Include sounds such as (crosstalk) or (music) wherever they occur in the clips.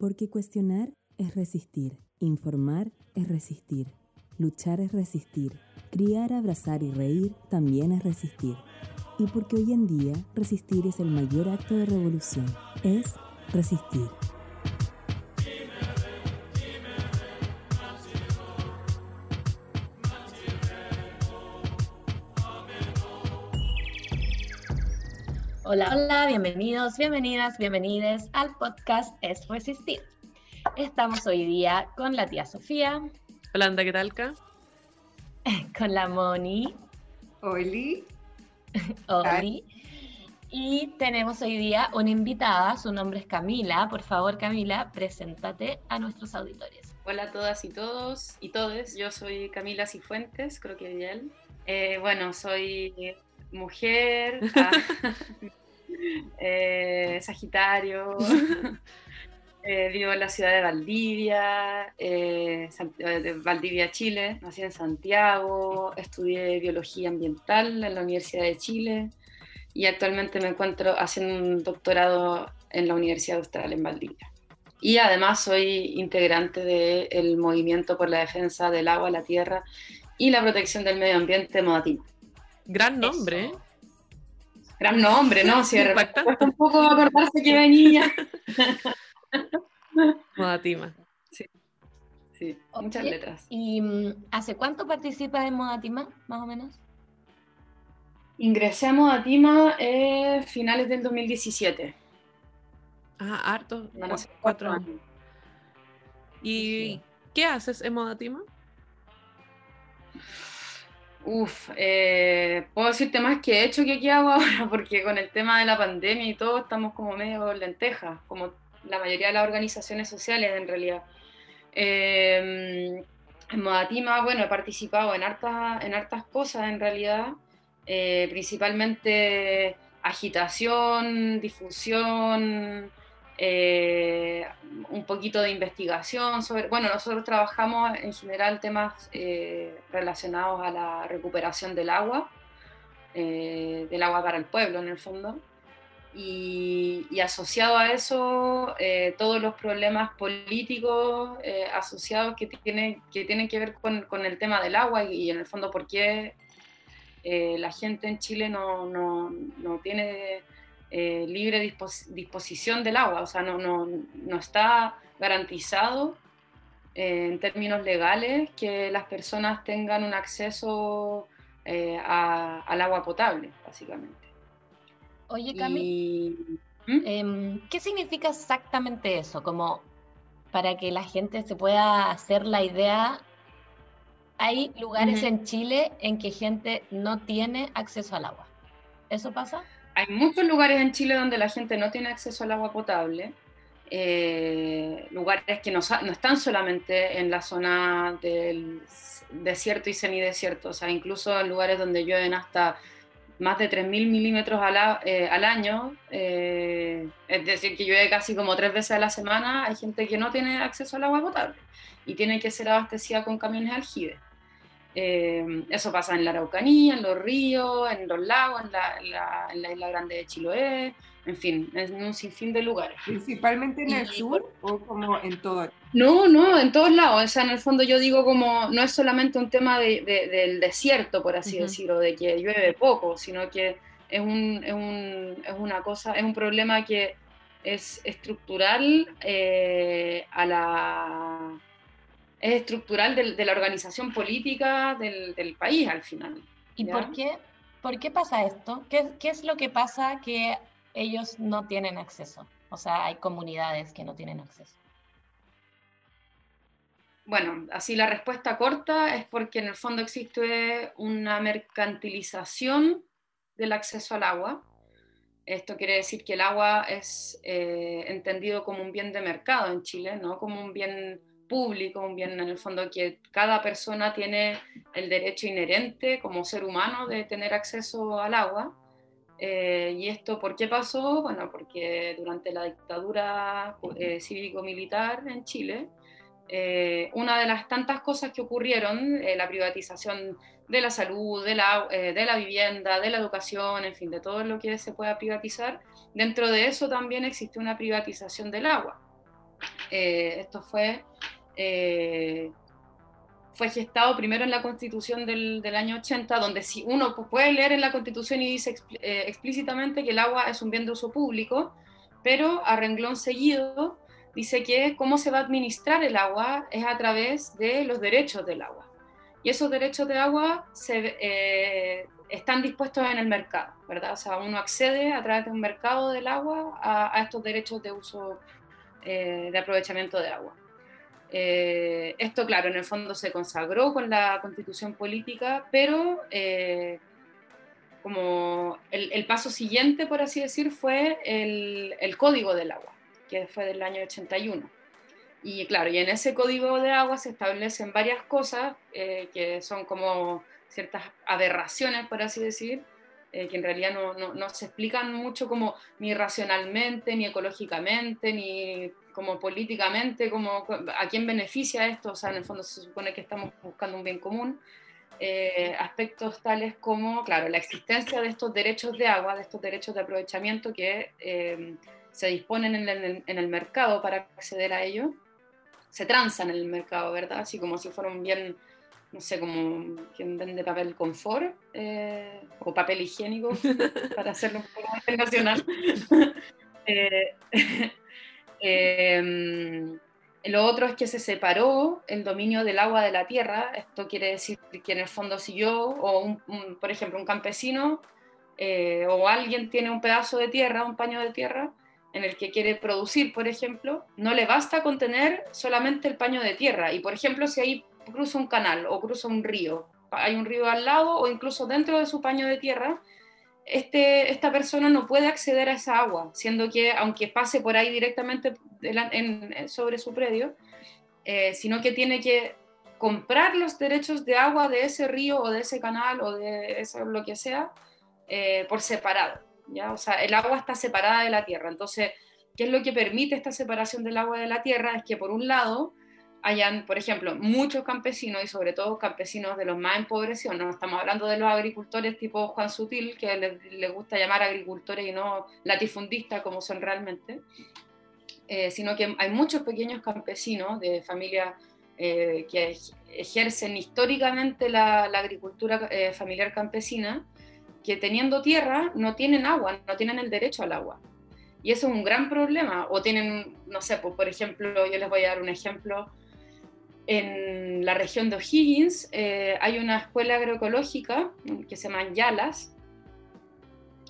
Porque cuestionar es resistir, informar es resistir, luchar es resistir, criar, abrazar y reír también es resistir. Y porque hoy en día resistir es el mayor acto de revolución, es resistir. Hola, hola, bienvenidos, bienvenidas, bienvenides al podcast Es Resistir. Estamos hoy día con la tía Sofía. Hola, anda, ¿qué tal, (laughs) Con la Moni. Oli. Oli. Y tenemos hoy día una invitada, su nombre es Camila. Por favor, Camila, preséntate a nuestros auditores. Hola a todas y todos y todes. Yo soy Camila Cifuentes, creo que bien. Eh, bueno, soy mujer, (laughs) ah, eh, Sagitario, (laughs) eh, vivo en la ciudad de Valdivia, eh, de Valdivia, Chile, nací en Santiago, estudié biología ambiental en la Universidad de Chile y actualmente me encuentro haciendo un doctorado en la Universidad Austral en Valdivia. Y además soy integrante del movimiento por la defensa del agua, la tierra y la protección del medio ambiente Modatima. Gran nombre. Gran nombre, ¿no? Si de un poco acordarse que venía. (laughs) Modatima. Sí. Sí, muchas letras. ¿Y mm, hace cuánto participas en Modatima, más o menos? Ingresé a Modatima eh, finales del 2017. Ah, harto. cuatro años. ¿Y qué haces en Modatima? Uf, eh, puedo decirte más que he hecho que qué hago (laughs) ahora, porque con el tema de la pandemia y todo estamos como medio lentejas, como la mayoría de las organizaciones sociales en realidad. Eh, en Modatima, bueno, he participado en hartas, en hartas cosas en realidad, eh, principalmente agitación, difusión, eh, un poquito de investigación sobre, bueno, nosotros trabajamos en general temas eh, relacionados a la recuperación del agua, eh, del agua para el pueblo en el fondo, y, asociado a eso todos los problemas políticos asociados que, tiene, que tienen que ver con, el tema del agua y, en el fondo por qué la gente en Chile no, no, no tiene eh, libre disposición del agua, o sea, no, no, no está garantizado eh, en términos legales que las personas tengan un acceso eh, al agua potable, básicamente. Oye, Cami, ¿Mm? em, ¿qué significa exactamente eso? Como para que la gente se pueda hacer la idea, hay lugares en Chile en que gente no tiene acceso al agua. ¿Eso pasa? Hay muchos lugares en Chile donde la gente no tiene acceso al agua potable, eh, lugares que no, no, están solamente en la zona del desierto y semidesierto, o sea, incluso en lugares donde llueven hasta más de 3.000 milímetros al, eh, al año, eh, es decir, que llueve casi como tres veces a la semana, hay gente que no tiene acceso al agua potable y tiene que ser abastecida con camiones aljibe. Eh, eso pasa en la Araucanía, en los ríos, en los lagos, en la, isla grande de Chiloé, en fin, en un sinfín de lugares. ¿Principalmente en el sur o como en todo? No, no, en todos lados. O sea, en el fondo yo digo como, no es solamente un tema del desierto, por así decirlo, de que llueve poco, sino que es, un, es, un, es una cosa, es un problema que es estructural eh, a la es estructural de, la organización política del, país al final. ¿Y por qué, por qué pasa esto? ¿Qué, ¿Qué, es lo que pasa que ellos no tienen acceso? O sea, hay comunidades que no tienen acceso. Bueno, así la respuesta corta es porque en el fondo existe una mercantilización del acceso al agua. Esto quiere decir que el agua es eh, entendido como un bien de mercado en Chile, no como un bien público, un bien en el fondo que cada persona tiene el derecho inherente como ser humano de tener acceso al agua. Eh, ¿Y esto por qué pasó? Bueno, porque durante la dictadura eh, cívico-militar en Chile, eh, una de las tantas cosas que ocurrieron, la privatización de la salud, de la, de la vivienda, de la educación, en fin, de todo lo que se pueda privatizar, dentro de eso también existe una privatización del agua. esto fue fue gestado primero en la constitución del, año 80, donde si uno puede leer en la constitución y dice eh, explícitamente que el agua es un bien de uso público, pero a renglón seguido dice que cómo se va a administrar el agua es a través de los derechos del agua. Y esos derechos de agua se, eh, están dispuestos en el mercado, ¿verdad? O sea, uno accede a través de un mercado del agua a, estos derechos de uso, eh, de aprovechamiento de agua. Eh, esto, claro, en el fondo se consagró con la constitución política, pero eh, como el, paso siguiente, por así decir, fue el, Código del Agua, que fue del año 81. Y claro, y en ese Código de Agua se establecen varias cosas eh, que son como ciertas aberraciones, por así decir, que en realidad no, no, no, se explican mucho como ni racionalmente, ni ecológicamente, ni como políticamente, como a quién beneficia esto, o sea, en el fondo se supone que estamos buscando un bien común, eh, aspectos tales como, claro, la existencia de estos derechos de agua, de estos derechos de aprovechamiento que eh, se disponen en el, en el, mercado para acceder a ello, se transan en el mercado, ¿verdad? Así como si fuera un bien, no sé, como quien vende papel confort eh, o papel higiénico, (laughs) para hacerlo un poco más (laughs) internacional. (laughs) Eh, lo otro es que se separó el dominio del agua de la tierra. Esto quiere decir que en el fondo si yo, o por ejemplo un campesino, eh, o alguien tiene un pedazo de tierra, un paño de tierra, en el que quiere producir, por ejemplo, no le basta con tener solamente el paño de tierra. Y por ejemplo, si ahí cruza un canal o cruza un río, hay un río al lado o incluso dentro de su paño de tierra, este, esta persona no puede acceder a esa agua, siendo que aunque pase por ahí directamente sobre su predio, eh, sino que tiene que comprar los derechos de agua de ese río o de ese canal o de eso, lo que sea eh, por separado. ¿ya? O sea, el agua está separada de la tierra. Entonces, ¿qué es lo que permite esta separación del agua de la tierra? Es que por un lado, hayan, por ejemplo, muchos campesinos y sobre todo campesinos de los más empobrecidos, no estamos hablando de los agricultores tipo Juan Sutil, que les, gusta llamar agricultores y no latifundistas como son realmente, eh, sino que hay muchos pequeños campesinos de familias eh, que ejercen históricamente la, agricultura eh, familiar campesina, que teniendo tierra no tienen agua, no tienen el derecho al agua. Y eso es un gran problema. O tienen, no sé, pues, por ejemplo, yo les voy a dar un ejemplo, en la región de O'Higgins eh, hay una escuela agroecológica que se llama Yalas,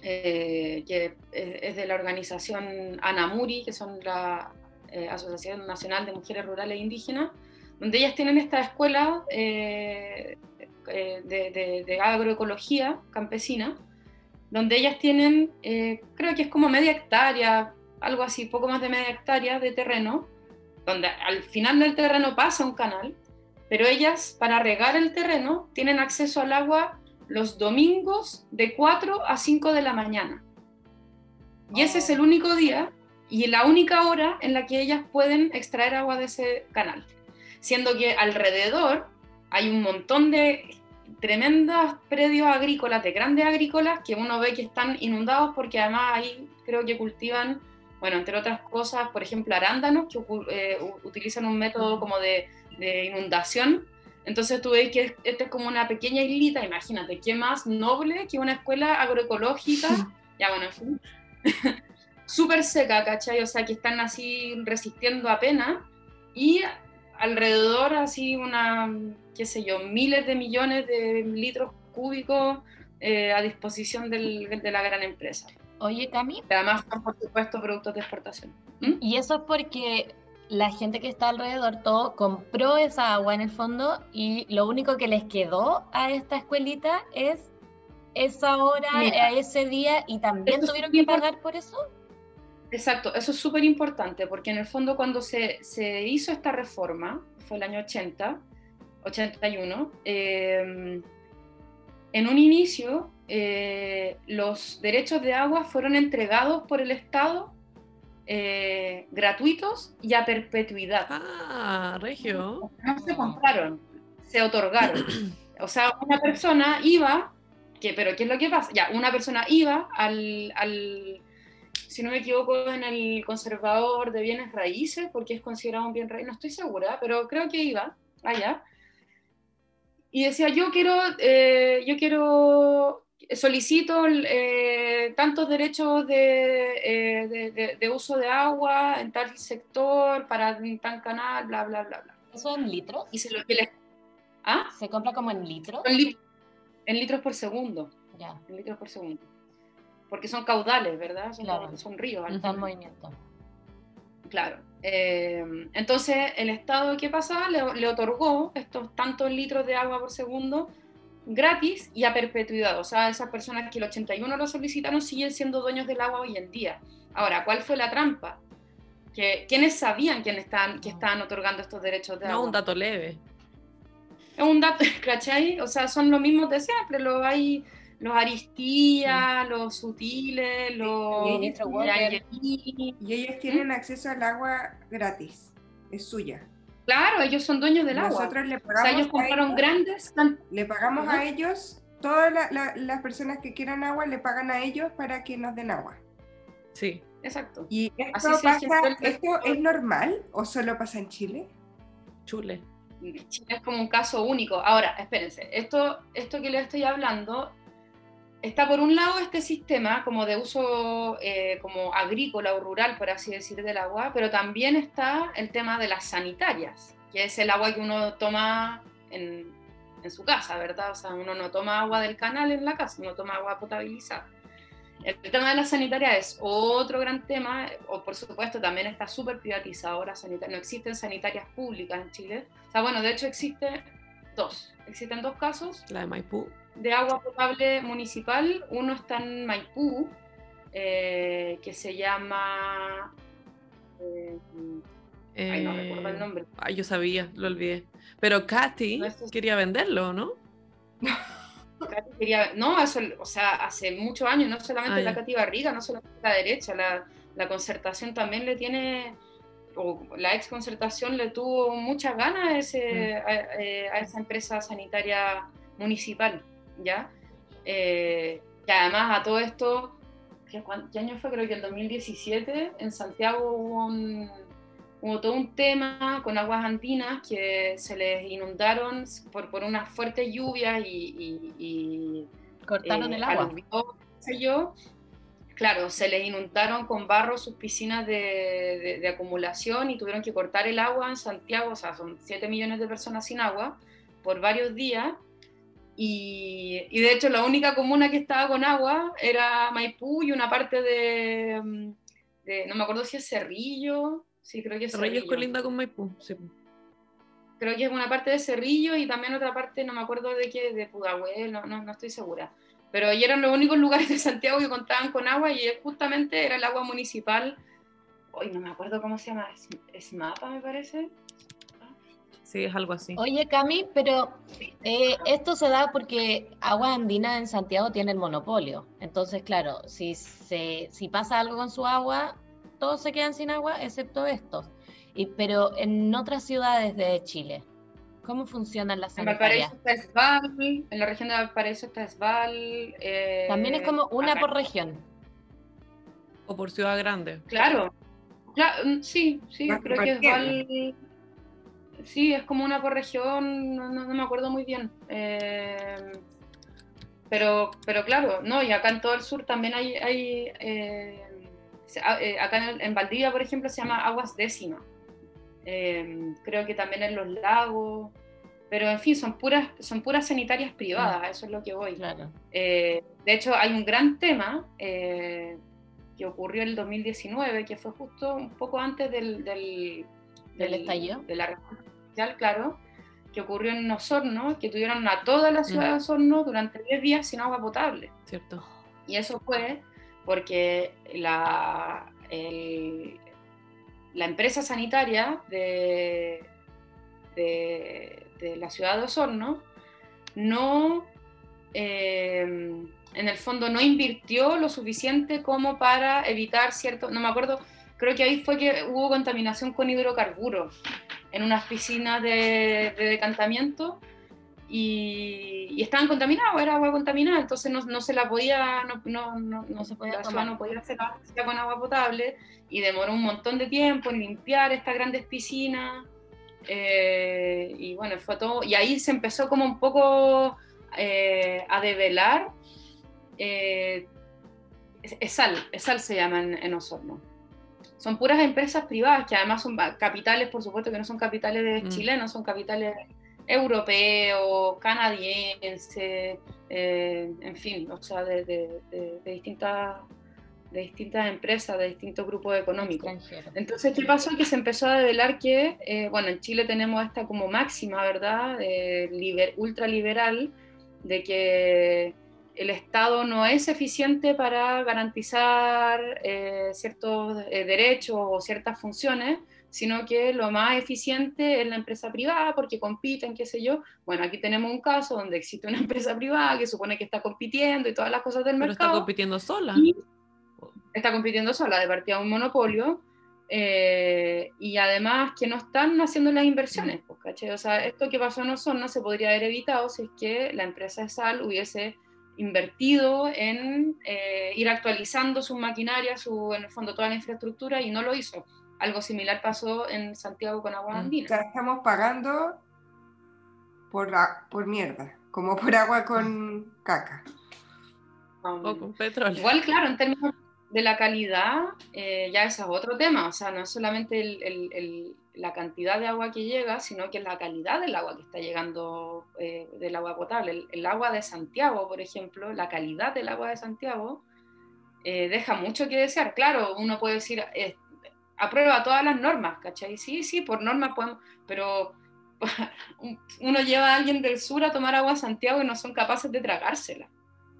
eh, que es de la organización ANAMURI, que son la eh, Asociación Nacional de Mujeres Rurales e Indígenas, donde ellas tienen esta escuela de, agroecología campesina, donde ellas tienen, creo que es como media hectárea, algo así, poco más de media hectárea de terreno, donde al final del terreno pasa un canal, pero ellas para regar el terreno tienen acceso al agua los domingos de 4 a 5 de la mañana. Y ese es el único día y la única hora en la que ellas pueden extraer agua de ese canal. Siendo que alrededor hay un montón de tremendos predios agrícolas, de grandes agrícolas, que uno ve que están inundados porque además ahí creo que cultivan bueno, entre otras cosas, por ejemplo, arándanos, que eh, utilizan un método como de, inundación. Entonces tú ves que esto es como una pequeña islita, imagínate, qué más noble que una escuela agroecológica, ya bueno, (laughs) súper seca, ¿cachai? O sea, que están así resistiendo apenas y alrededor así una, qué sé yo, miles de millones de litros cúbicos eh, a disposición del, de la gran empresa. Oye, Cami. Además son, por supuesto, productos de exportación. ¿Mm? Y eso es porque la gente que está alrededor todo compró esa agua en el fondo y lo único que les quedó a esta escuelita es esa hora, a ese día y también tuvieron que pagar por eso. Exacto, eso es súper importante porque en el fondo cuando se, se, hizo esta reforma, fue el año 80, 81, eh, en un inicio eh, los derechos de agua fueron entregados por el Estado eh, gratuitos y a perpetuidad. Ah, regio. No se compraron, se otorgaron. O sea, una persona iba, que, pero ¿qué es lo que pasa? Ya, una persona iba al, si no me equivoco, en el conservador de bienes raíces, porque es considerado un bien raíz, no estoy segura, pero creo que iba allá. Y decía, yo quiero, eh, yo quiero, solicito eh, tantos derechos de, de, de, uso de agua en tal sector, para tal canal, bla, bla, bla, bla. ¿Eso en litros? Y se lo que les... ¿Ah? ¿Se compra como en litros? En, litros por segundo. Ya. En litros por segundo porque son caudales, ¿verdad? Son, claro. son ríos. Está en movimiento. Claro. Eh, entonces, el Estado, ¿qué pasa? Le, otorgó estos tantos litros de agua por segundo gratis y a perpetuidad. O sea, esas personas que el 81 lo solicitaron siguen siendo dueños del agua hoy en día. Ahora, ¿cuál fue la trampa? Que, ¿Quiénes sabían quién están, que estaban otorgando estos derechos de agua? No, un dato leve. Es un dato, (laughs) ¿cachai? O sea, son los mismos de siempre. Lo hay los Aristía, los Sutiles, los y, y ellos tienen acceso al agua gratis, es suya. Claro, ellos son dueños del agua. Nosotros le pagamos. O sea, ellos compraron grandes. Le pagamos a ellos, todas las personas que quieran agua le pagan a ellos para que nos den agua. Sí, exacto. ¿Y esto, pasa, esto es normal o solo pasa en Chile? Chile. Chile es como un caso único. Ahora, espérense, esto, esto que les estoy hablando está por un lado este sistema como de uso eh, como agrícola o rural, por así decir, del agua, pero también está el tema de las sanitarias, que es el agua que uno toma en, en su casa, ¿verdad? O sea, uno no toma agua del canal en la casa, uno toma agua potabilizada. El tema de la sanitaria es otro gran tema, o por supuesto también está súper privatizado la sanitaria, no existen sanitarias públicas en Chile. O sea, bueno, de hecho existe dos, existen dos casos. La de Maipú de agua potable municipal. Uno está en Maipú, eh, que se llama... Eh, ay, no recuerdo el nombre. Ay, yo sabía, lo olvidé. Pero Katy quería venderlo, ¿no? (laughs) Katy quería, no, eso, o sea, hace muchos años, no solamente la Katy Barriga, no solamente la derecha, la, la concertación también le tiene, o la ex concertación le tuvo muchas ganas a, ese, mm. eh, a, esa empresa sanitaria municipal. ¿Ya? Eh, y además a todo esto, ¿qué, año fue? Creo que el 2017, en Santiago hubo, todo un tema con aguas andinas que se les inundaron por, por unas fuertes lluvias y... Cortaron eh, el agua. yo, claro, se les inundaron con barro sus piscinas de, de, acumulación y tuvieron que cortar el agua en Santiago, o sea, son 7 millones de personas sin agua por varios días y, y, de hecho la única comuna que estaba con agua era Maipú y una parte de, mm, no me acuerdo si es Cerrillo, sí creo que es Cerrillo. Cerrillo es colinda con Maipú, sí. Creo que es una parte de Cerrillo y también otra parte, no me acuerdo de qué, de Pudahuel, no, no, no estoy segura. Pero eran los únicos lugares de Santiago que contaban con agua y justamente era el agua municipal. Hoy no me acuerdo cómo se llama, es, Mapa me parece. Sí, es algo así. Oye, Cami, pero eh, esto se da porque Agua Andina en Santiago tiene el monopolio. Entonces, claro, si, se, si pasa algo con su agua, todos se quedan sin agua, excepto estos. Y, pero en otras ciudades de Chile, ¿cómo funcionan las sanitarias? En Valparaíso está Esval, en la región de Valparaíso está Esval. Eh, También es como una por región. O por ciudad grande. Claro. claro mm, sí, sí, creo que Esval sí, es como una por región, no, me acuerdo muy bien. Eh, pero, pero claro, no, y acá en todo el sur también hay, hay eh, eh, acá en, Valdivia, por ejemplo, se llama aguas décima. creo que también en los lagos, pero en fin, son puras, son puras sanitarias privadas, eso es lo que voy. de hecho, hay un gran tema que ocurrió en el 2019, que fue justo un poco antes del, del, del, estallido. De la claro, que ocurrió en Osorno, que tuvieron a toda la ciudad de Osorno durante 10 días sin agua potable. Cierto. Y eso fue porque la, la empresa sanitaria de, de, la ciudad de Osorno no, eh, en el fondo, no invirtió lo suficiente como para evitar cierto, no me acuerdo, creo que ahí fue que hubo contaminación con hidrocarburos en unas piscinas de, decantamiento y, estaban contaminados, era agua contaminada, entonces no, no se la podía, no, no, no, se podía tomar. no podía hacer con agua potable y demoró un montón de tiempo en limpiar estas grandes piscinas. Eh, y bueno, fue todo, y ahí se empezó como un poco eh, a develar. Eh, ESAL, ESAL se llama en, en, Osorno. Son puras empresas privadas que además son capitales, por supuesto que no son capitales de mm. chilenos, son capitales europeos, canadienses, eh, en fin, o sea, de, de, distintas de distintas empresas, de distintos grupos económicos. Entonces, ¿qué pasó? Que se empezó a develar que, eh, bueno, en Chile tenemos esta como máxima, ¿verdad? Eh, ultraliberal, de que el Estado no es eficiente para garantizar eh, ciertos derechos o ciertas funciones, sino que lo más eficiente es la empresa privada porque compiten, qué sé yo. Bueno, aquí tenemos un caso donde existe una (laughs) empresa privada que supone que está compitiendo y todas las cosas del Pero mercado. está compitiendo sola. está compitiendo sola, de partida un monopolio. Eh, y además que no están haciendo las inversiones, pues, O sea, esto que pasó en Osorno se podría haber evitado si es que la empresa de sal hubiese invertido en eh, ir actualizando su maquinaria, su, en el fondo toda la infraestructura y no lo hizo. Algo similar pasó en Santiago con agua mm. andina. Ya estamos pagando por, por mierda, como por agua con caca. o con petróleo. Igual, claro, en términos de la calidad, eh, ya ese es otro tema. O sea, no es solamente el, la cantidad de agua que llega, sino que la calidad del agua que está llegando eh, del agua potable. El, agua de Santiago, por ejemplo, la calidad del agua de Santiago eh, deja mucho que desear. Claro, uno puede decir, aprueba todas las normas, ¿cachai? Sí, sí, por normas podemos, pero (laughs) uno lleva a alguien del sur a tomar agua a Santiago y no son capaces de tragársela,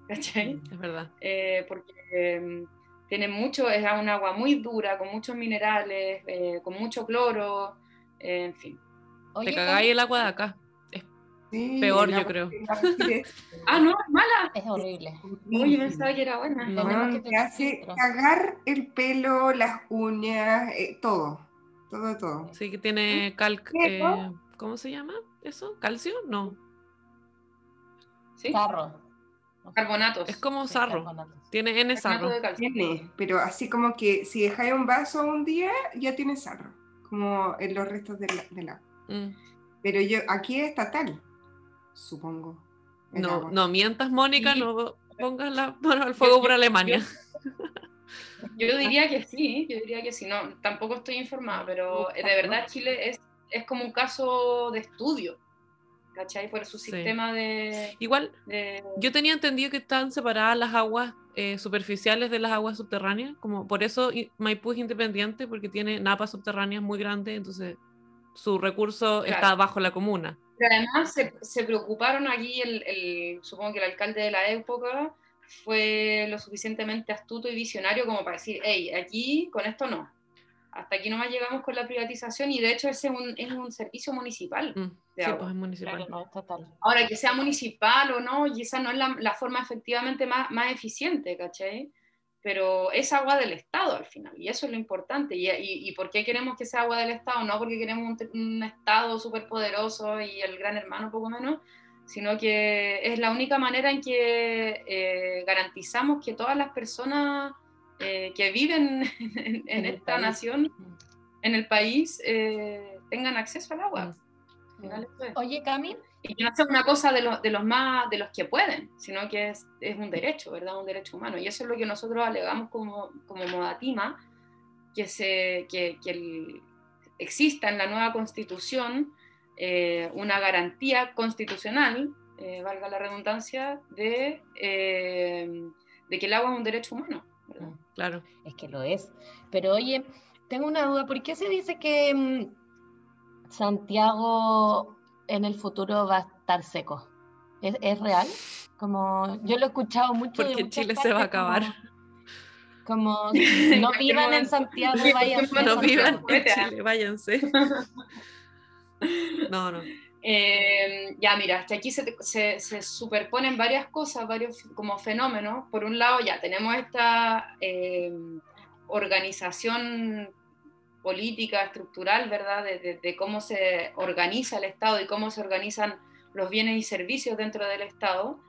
¿cachai? Es verdad. Eh, porque em, tiene mucho, es un agua muy dura, con muchos minerales, eh, con mucho cloro, en fin. Te cagáis el agua de acá. Peor, yo creo. (laughs) ah, no, es mala. Es horrible. Oye, pensaba que era buena. No, que hace cagar el pelo, las uñas, eh, todo. Todo, todo. Sí, que tiene cal... Eh, ¿Cómo se llama eso? ¿Calcio? No. ¿Sí? Carbonatos. Es como sarro. Tiene N sarro. Tiene, pero así como que si dejáis un vaso un día, ya tiene sarro. Como en los restos del, agua. Mm. Pero yo, aquí es estatal supongo. No, no mientas, Mónica, no pongas la mano al fuego por Alemania. Yo, diría que sí, yo diría que sí, no, tampoco estoy informada, pero de verdad Chile es, es como un caso de estudio, ¿cachai? Por su sistema de... Igual, yo tenía entendido que estaban separadas las aguas eh, superficiales de las aguas subterráneas, como por eso Maipú es independiente, porque tiene napas subterráneas muy grandes, entonces su recurso está bajo la comuna además se, preocuparon aquí, el, supongo que el alcalde de la época fue lo suficientemente astuto y visionario como para decir, hey, aquí con esto no. Hasta aquí nomás llegamos con la privatización y de hecho ese es un, es un servicio municipal. Mm, sí, pues es municipal. Ahora, que sea municipal o no, y esa no es la, la forma efectivamente más, más eficiente, ¿cachai? pero es agua del Estado al final, y eso es lo importante. ¿Y, y, por qué queremos que sea agua del Estado? No porque queremos un, Estado súper poderoso y el gran hermano poco menos, sino que es la única manera en que eh, garantizamos que todas las personas eh, que viven (laughs) en, esta nación, en el país, eh, tengan acceso al agua. Mm. Oye, Cami, y que no sea una cosa de, los, de los más de los que pueden, sino que es, es, un derecho, ¿verdad? Un derecho humano. Y eso es lo que nosotros alegamos como, como Modatima, que, se, que, que exista en la nueva constitución eh, una garantía constitucional, eh, valga la redundancia, de, eh, de que el agua es un derecho humano. Claro. Es que lo es. Pero oye, tengo una duda, ¿por qué se dice que mm, Santiago en el futuro va a estar seco. ¿Es, real? Como yo lo he escuchado mucho. Porque Chile se va a acabar. Como, (laughs) no vivan en Santiago, (laughs) váyanse. No vivan en Chile, váyanse. (laughs) No, no. Eh, ya, mira, que aquí se, se, superponen varias cosas, varios como fenómenos. Por un lado, ya tenemos esta eh, organización política, estructural, ¿verdad? De, cómo se organiza el Estado y cómo se organizan los bienes y servicios dentro del Estado,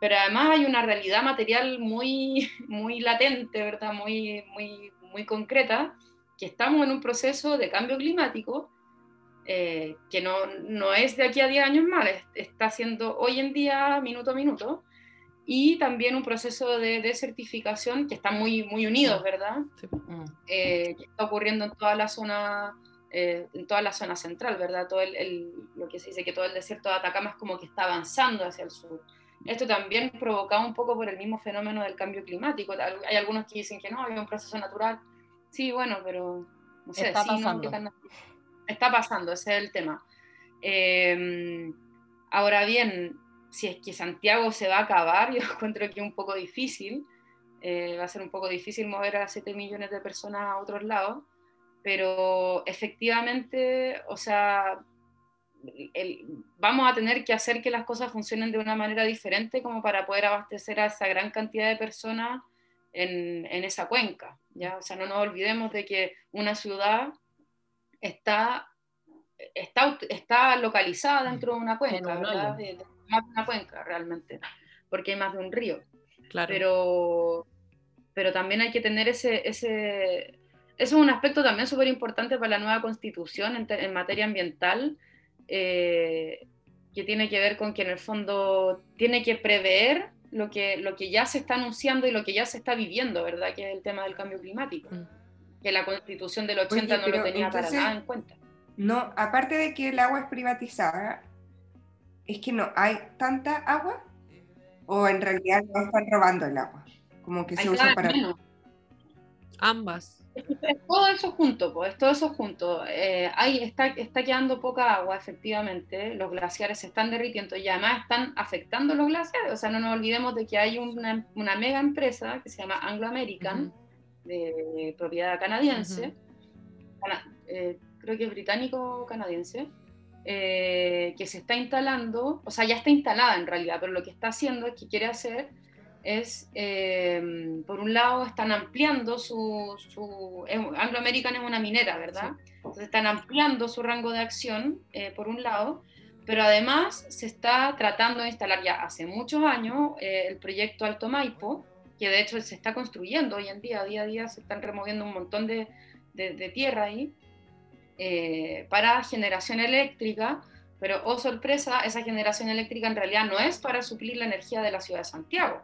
pero además hay una realidad material muy, (laughs) muy latente, ¿verdad? Muy, muy, muy concreta, que estamos en un proceso de cambio climático eh, que no, no, es de aquí a 10 años más, está siendo hoy en día, minuto a minuto, y también un proceso de desertificación que está muy, muy unidos, ¿verdad? Mm. Eh, que está ocurriendo en toda la zona eh, en toda la zona central, ¿verdad? Todo el, lo que se dice que todo el desierto de Atacama es como que está avanzando hacia el sur. Esto también provocado un poco por el mismo fenómeno del cambio climático. Hay algunos que dicen que no, hay un proceso natural. Sí, bueno, pero no sé, está pasando. Está pasando, ese es el tema. Em, ahora bien, si es que Santiago se va a acabar, (laughs) yo encuentro que es un poco difícil. Eh, va a ser un poco difícil mover a 7 millones de personas a otros lados pero efectivamente, o sea, vamos a tener que hacer que las cosas funcionen de una manera diferente como para poder abastecer a esa gran cantidad de personas en, en esa cuenca, ¿ya? O sea, no nos olvidemos de que una ciudad está, está, está localizada dentro de una cuenca, ¿verdad? De, más de una cuenca realmente, porque hay más de un río. Claro. Pero, pero también hay que tener ese, ese, eso es un aspecto también súper importante para la nueva constitución en, materia ambiental, eh, que tiene que ver con que en el fondo tiene que prever lo que, lo que ya se está anunciando y lo que ya se está viviendo, ¿verdad? Que es el tema del cambio climático. Mm. Que la constitución del 80 no lo tenía para nada en cuenta. No, aparte de que el agua es privatizada, es que no hay tanta agua o en realidad no están robando el agua, como que se usa para... Ambas. Es todo eso junto, pues, todo eso junto. Eh, está, está quedando poca agua, efectivamente. Los glaciares se están derritiendo y además están afectando los glaciares. O sea, no nos olvidemos de que hay una, una mega empresa que se llama Anglo American, de propiedad canadiense, eh, creo que británico-canadiense, eh, que se está instalando, o sea, ya está instalada en realidad, pero lo que está haciendo es que quiere hacer es, em, por un lado, están ampliando su, su Anglo American es una minera, ¿verdad? Entonces están ampliando su rango de acción, eh, por un lado, pero además se está tratando de instalar ya hace muchos años eh, el proyecto Alto Maipo, que de hecho se está construyendo hoy en día, día a día se están removiendo un montón de, de, tierra ahí, eh, para generación eléctrica, pero oh sorpresa, esa generación eléctrica en realidad no es para suplir la energía de la ciudad de Santiago,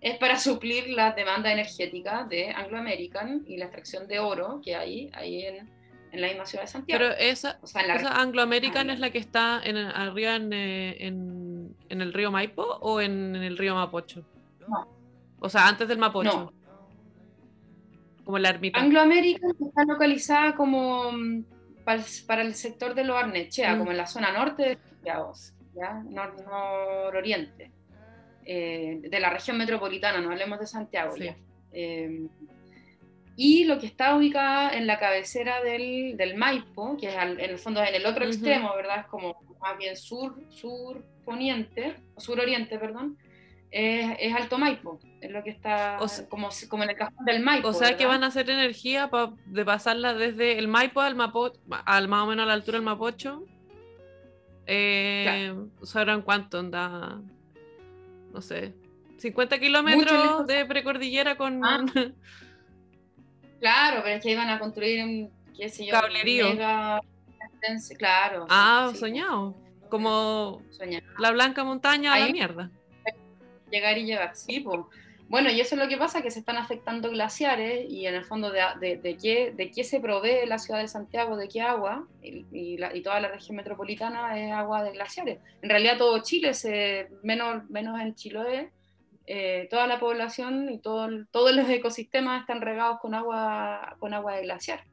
es para suplir la demanda energética de Anglo American y la extracción de oro que hay ahí en, en la misma ciudad de Santiago. Pero esa, Anglo American es la que está en, arriba eh, en, en, el río Maipo o en, el río Mapocho? No. O sea, antes del Mapocho. No. Como la ermita. Anglo American está localizada como mm, para, el sector de Lo Arnechea, mm. como en la zona norte de Santiago, ¿ya? nororiente. Eh, de la región metropolitana, no hablemos de Santiago ya. Eh, y lo que está ubicada en la cabecera del, del Maipo, que es en el fondo en el otro extremo, ¿verdad? Es como más bien sur, sur poniente, sur oriente, perdón, es, Alto Maipo, es lo que está como, como en el cajón del Maipo. O sea que van a hacer energía de pasarla desde el Maipo al Mapocho, al más o menos a la altura del Mapocho. Eh, ¿Sabrán cuánto anda? no sé, 50 kilómetros de precordillera con... Ah. (laughs) claro, pero es que iban a construir un, qué sé yo, cablerío. claro. Ah, soñado. Como la blanca montaña a la mierda. Llegar y llegar, sí, pues. Bueno, y eso es lo que pasa, que se están afectando glaciares y en el fondo de, de, de, qué, de qué se provee la ciudad de Santiago, de qué agua, y, y, toda la región metropolitana es agua de glaciares. En realidad todo Chile, se, menos, menos en Chiloé, eh, toda la población y todo, todos los ecosistemas están regados con agua, con agua de glaciar,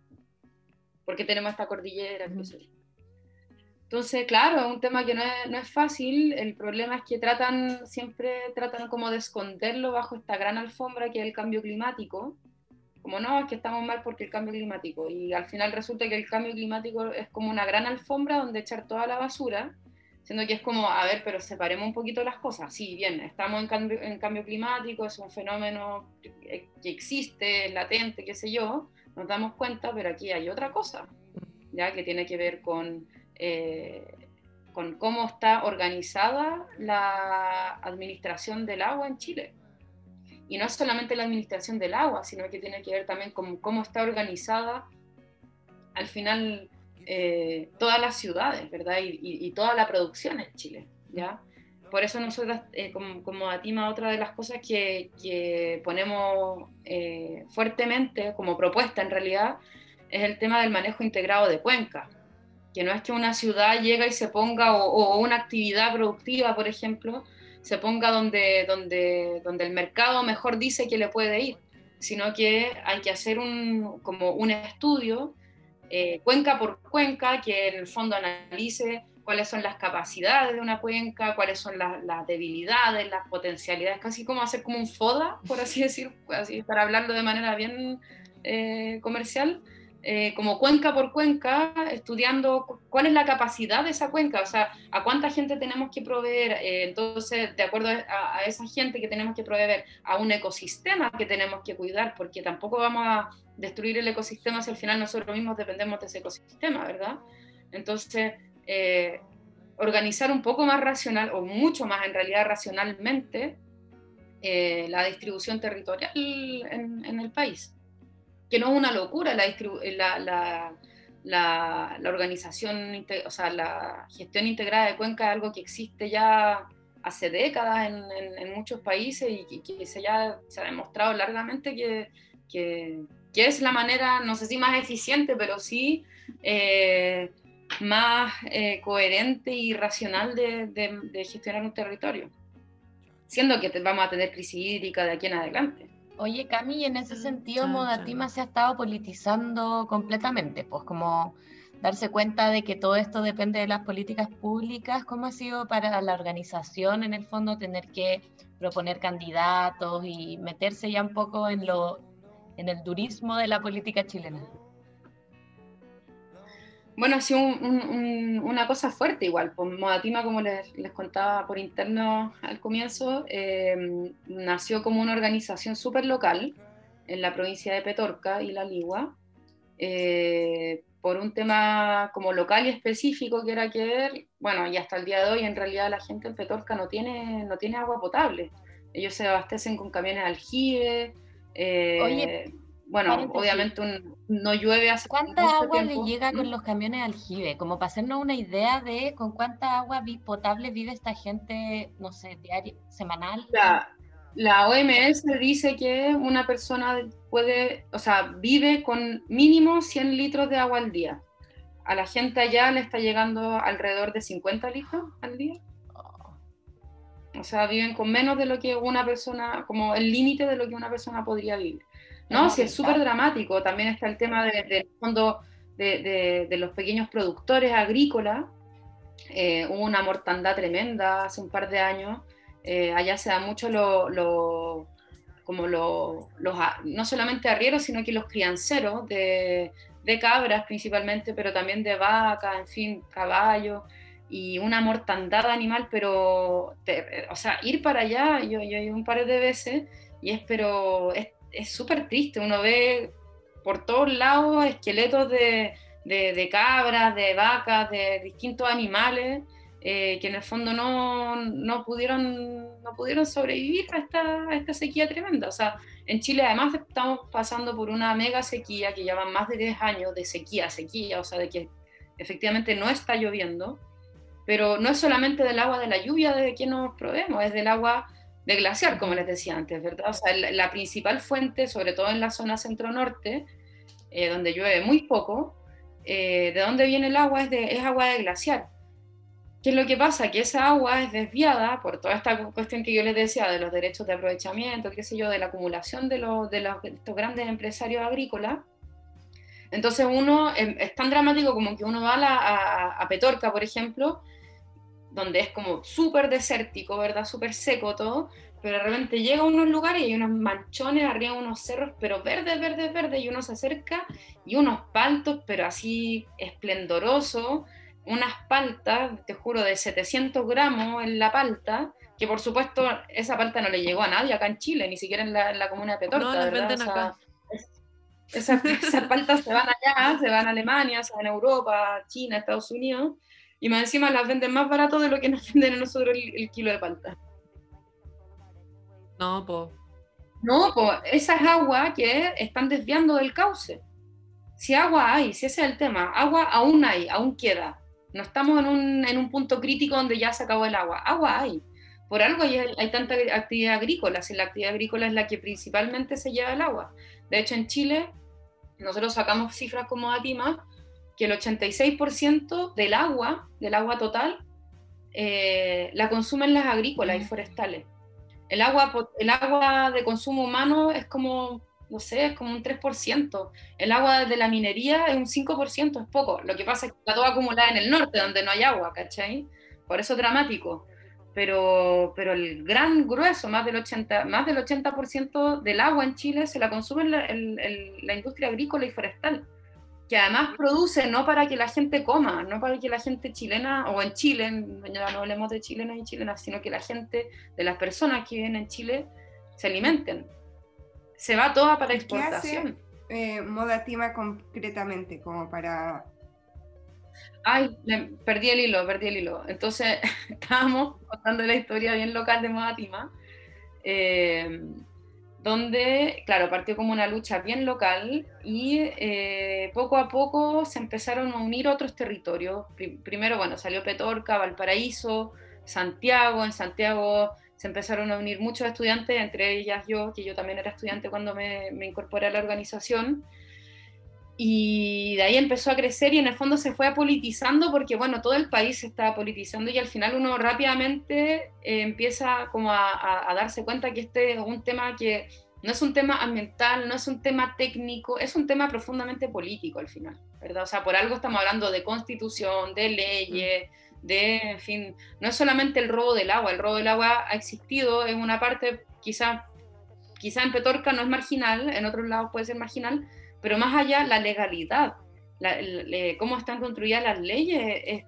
porque tenemos esta cordillera. Entonces, claro, es un tema que no es, no es, fácil. El problema es que tratan, siempre tratan como de esconderlo bajo esta gran alfombra que es el cambio climático. Como no, es que estamos mal porque el cambio climático. Y al final resulta que el cambio climático es como una gran alfombra donde echar toda la basura, siendo que es como, a ver, pero separemos un poquito las cosas. Sí, bien, estamos en cambio, en cambio climático, es un fenómeno que existe, es latente, qué sé yo, nos damos cuenta, pero aquí hay otra cosa, ya que tiene que ver con eh, con cómo está organizada la administración del agua en Chile. Y no es solamente la administración del agua, sino que tiene que ver también con cómo está organizada al final eh, todas las ciudades, ¿verdad? Y, toda la producción en Chile, ¿ya? Por eso nosotros, eh, como, como Atima, otra de las cosas que, que ponemos eh, fuertemente como propuesta en realidad es el tema del manejo integrado de cuencas que no es que una ciudad llega y se ponga, o, una actividad productiva, por ejemplo, se ponga donde, donde, donde el mercado mejor dice que le puede ir, sino que hay que hacer un, como un estudio eh, cuenca por cuenca que en el fondo analice cuáles son las capacidades de una cuenca, cuáles son las, debilidades, las potencialidades, casi como hacer como un FODA, por así decir, así, para hablarlo de manera bien eh, comercial, eh, como cuenca por cuenca, estudiando cuál es la capacidad de esa cuenca, o sea, a cuánta gente tenemos que proveer, eh, entonces, de acuerdo a, esa gente que tenemos que proveer, a un ecosistema que tenemos que cuidar, porque tampoco vamos a destruir el ecosistema si al final nosotros mismos dependemos de ese ecosistema, ¿verdad? Entonces, eh, organizar un poco más racional, o mucho más en realidad racionalmente, la distribución territorial en el país que no es una locura la, la, la, la, organización, o sea, la gestión integrada de cuenca es algo que existe ya hace décadas en, muchos países y que, se, ya, se ha demostrado largamente que, que, que, es la manera, no sé si más eficiente, pero sí eh, más eh, coherente y racional de, de, de, gestionar un territorio. Siendo que vamos a tener crisis hídrica de aquí en adelante. Oye, Cami, en ese sentido, Modatima se ha estado politizando completamente, pues como darse cuenta de que todo esto depende de las políticas públicas, ¿cómo ha sido para la organización en el fondo tener que proponer candidatos y meterse ya un poco en lo en el turismo de la política chilena? Bueno, ha sido una cosa fuerte igual. Pues Modatima, como les, contaba por interno al comienzo, em, nació como una organización súper local en la provincia de Petorca y La Ligua, eh, por un tema como local y específico que era que, bueno, y hasta el día de hoy en realidad la gente en Petorca no tiene, no tiene agua potable. Ellos se abastecen con camiones de aljibe. Eh, Oye, bueno, obviamente no llueve hace ¿Cuánta agua le llega con los camiones aljibe? Como para hacernos una idea de con cuánta agua potable vive esta gente, no sé, diario, semanal. La, la OMS dice que una persona puede, o sea, vive con mínimo 100 litros de agua al día. A la gente allá le está llegando alrededor de 50 litros al día. Oh. O sea, viven con menos de lo que una persona, como el límite de lo que una persona podría vivir. No, sí, es súper dramático. También está el tema del fondo de, los pequeños productores agrícolas. Eh, hubo una mortandad tremenda hace un par de años. Eh, allá se da mucho lo, como los, no solamente arrieros, sino que los crianceros de, cabras principalmente, pero también de vacas, en fin, caballos y una mortandad animal, pero, o sea, ir para allá, yo, yo he ido un par de veces y es, pero es es súper triste. Uno ve por todos lados esqueletos de, de, cabras, de vacas, de distintos animales eh, que en el fondo no, no, pudieron, no pudieron sobrevivir a esta, a esta sequía tremenda. O sea, en Chile además estamos pasando por una mega sequía que lleva más de 10 años de sequía, sequía, o sea, de que efectivamente no está lloviendo, pero no es solamente del agua de la lluvia de que nos proveemos, es del agua de glaciar, como les decía antes, ¿verdad? O sea, la, principal fuente, sobre todo en la zona centro-norte, eh, donde llueve muy poco, eh, de dónde viene el agua es, de, es agua de glaciar. ¿Qué es lo que pasa? Que esa agua es desviada por toda esta cuestión que yo les decía de los derechos de aprovechamiento, qué sé yo, de la acumulación de, los, de, los, estos grandes empresarios agrícolas. Entonces uno, em, es tan dramático como que uno va a, a Petorca, por ejemplo, donde es como súper desértico, ¿verdad? Súper seco todo, pero de repente llega a unos lugares y hay unos manchones arriba de unos cerros, pero verdes, verdes, verdes, y uno se acerca y unos paltos, pero así esplendorosos, unas paltas, te juro, de 700 gramos en la palta, que por supuesto esa palta no le llegó a nadie acá en Chile, ni siquiera en la, comuna de Petorca. No, las venden acá. esas, esas paltas se van allá, se van a Alemania, se van a Europa, China, Estados Unidos, y más encima las venden más barato de lo que nos (laughs) venden a nosotros el, kilo de palta. No, pues. No, pues esa es agua que están desviando del cauce. Si agua hay, si ese es el tema, agua aún hay, aún queda. No estamos en un, en un punto crítico donde ya se acabó el agua. Agua hay. Por algo hay, hay, tanta actividad agrícola, si la actividad agrícola es la que principalmente se lleva el agua. De hecho, en Chile, nosotros sacamos cifras como ATIMA, que el 86% del agua, del agua total, eh, la consumen las agrícolas y forestales. El agua, el agua de consumo humano es como, no sé, es como un 3%. El agua de la minería es un 5%, es poco. Lo que pasa es que está todo acumulada en el norte, donde no hay agua, ¿cachai? Por eso es dramático. Pero, pero el gran grueso, más del 80%, más del 80 del agua en Chile se la consume la industria agrícola y forestal que además produce no para que la gente coma, no para que la gente chilena, o en Chile, ya no hablemos de chilenos y chilenas, sino que la gente, de las personas que viven en Chile, se alimenten. Se va toda para exportación. ¿Qué hace, Moda Tima concretamente, como para... Ay, perdí el hilo, perdí el hilo. Entonces, (laughs) estábamos contando la historia bien local de Moda Tima. Eh, donde, claro, partió como una lucha bien local y eh, poco a poco se empezaron a unir otros territorios. primero, bueno, salió Petorca, Valparaíso, Santiago. En Santiago se empezaron a unir muchos estudiantes, entre ellas yo, que yo también era estudiante cuando me, me incorporé a la organización. Y de ahí empezó a crecer y en el fondo se fue politizando porque, bueno, todo el país se estaba politizando y al final uno rápidamente eh, empieza como a, darse cuenta que este es un tema que no es un tema ambiental, no es un tema técnico, es un tema profundamente político al final, ¿verdad? O sea, por algo estamos hablando de constitución, de leyes, de, en fin, no es solamente el robo del agua, el robo del agua ha existido en una parte, quizá, quizá en Petorca no es marginal, en otros lados puede ser marginal, pero más allá, la legalidad, cómo están construidas las leyes,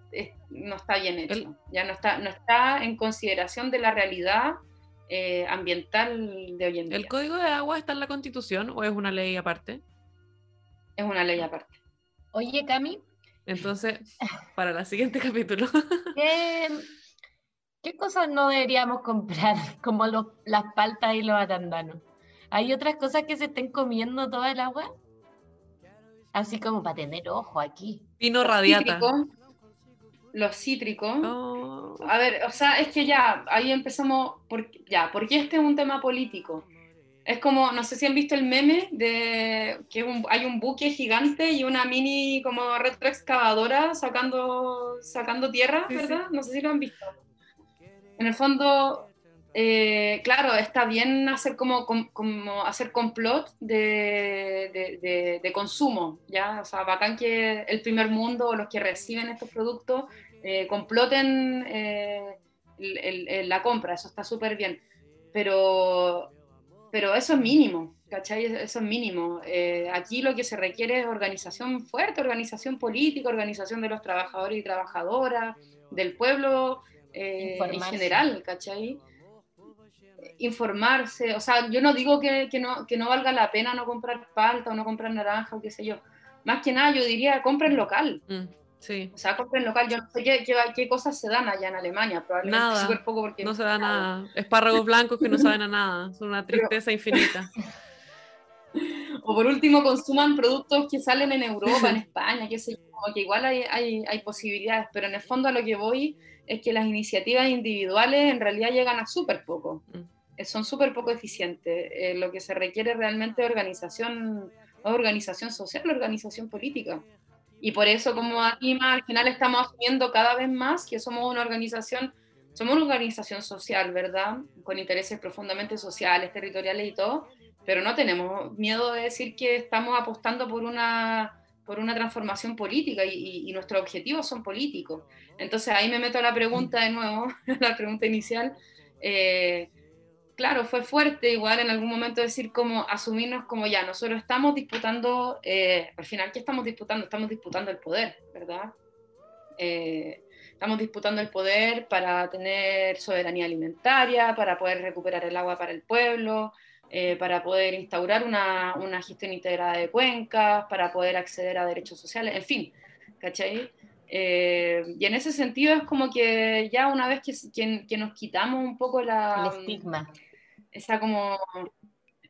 no está bien hecho. ya no está, no está en consideración de la realidad eh, ambiental de hoy en día. ¿El código de agua está en la constitución o es una ley aparte? Es una ley aparte. Oye, Cami. Entonces, para el siguiente (laughs) capítulo. ¿Qué, cosas no deberíamos comprar? (laughs) Como las paltas y los atandanos. ¿Hay otras cosas que se estén comiendo todo el agua? Así como para tener ojo aquí. Pino radiata. los cítricos. Oh. A ver, o sea, es que ya, ahí empezamos, por, ya, porque este es un tema político. Es como, no sé si han visto el meme de que hay un buque gigante y una mini como retroexcavadora sacando, sacando tierra, ¿verdad? No sé si lo han visto. En el fondo, eh, claro, está bien hacer como, como, hacer complot de, de, consumo, ¿ya? O sea, bacán que el primer mundo o los que reciben estos productos eh, comploten eh, la compra, eso está súper bien. Pero, pero eso es mínimo, ¿cachai? Eso es mínimo. aquí lo que se requiere es organización fuerte, organización política, organización de los trabajadores y trabajadoras, del pueblo en general, ¿cachai? Informarse, o sea, yo no digo que, que, no, que no valga la pena no comprar palta o no comprar naranja o qué sé yo, más que nada yo diría compren local. Mm, sí. O sea, compren local. Yo no sé qué, qué, cosas se dan allá en Alemania, probablemente nada, súper poco porque... No se da nada. Espárragos blancos que no saben a nada, son una tristeza infinita. (laughs) o por último consuman productos que salen en Europa, en España, qué sé yo, que igual hay, hay, hay, posibilidades, pero en el fondo a lo que voy es que las iniciativas individuales en realidad llegan a súper poco. Mm. Son súper poco eficientes. Eh, lo que se requiere realmente es organización, organización social, organización política. Y por eso, como AIMA, al final estamos asumiendo cada vez más que somos una organización, somos una organización social, ¿verdad? Con intereses profundamente sociales, territoriales y todo, pero no tenemos miedo de decir que estamos apostando por una, por una transformación política y, nuestros objetivos son políticos. Entonces ahí me meto a la pregunta de nuevo, (laughs) la pregunta inicial. Eh, claro, fue fuerte igual en algún momento decir como asumirnos como ya, nosotros estamos disputando, eh, al final, ¿qué estamos disputando? Estamos disputando el poder, ¿verdad? Eh, estamos disputando el poder para tener soberanía alimentaria, para poder recuperar el agua para el pueblo, eh, para poder instaurar una, una, gestión integrada de cuencas, para poder acceder a derechos sociales, en fin, ¿cachai? Eh, y en ese sentido es como que ya una vez que, que, nos quitamos un poco la... El estigma. Esa como...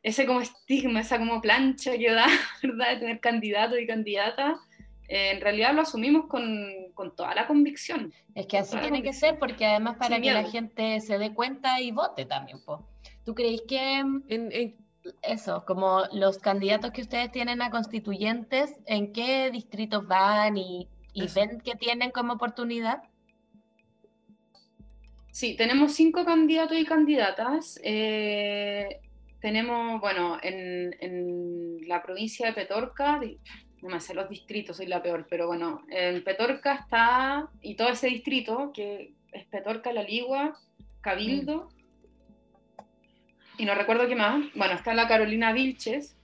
Ese como estigma, esa como plancha que da, (laughs) ¿verdad? De tener candidato y candidata, eh, en realidad lo asumimos con, con, toda la convicción. Es que así tiene que ser, porque además para que la gente se dé cuenta y vote también. Po. ¿Tú creéis que en, eso, como los candidatos que ustedes tienen a constituyentes, en qué distritos van y y ven que tienen como oportunidad? Sí, tenemos cinco candidatos y candidatas. Eh, tenemos, bueno, en, la provincia de Petorca, no me sé los distritos, soy la peor, pero bueno, en Petorca está, y todo ese distrito, que es Petorca, La Ligua, Cabildo, y no recuerdo qué más, bueno, está la Carolina Vilches,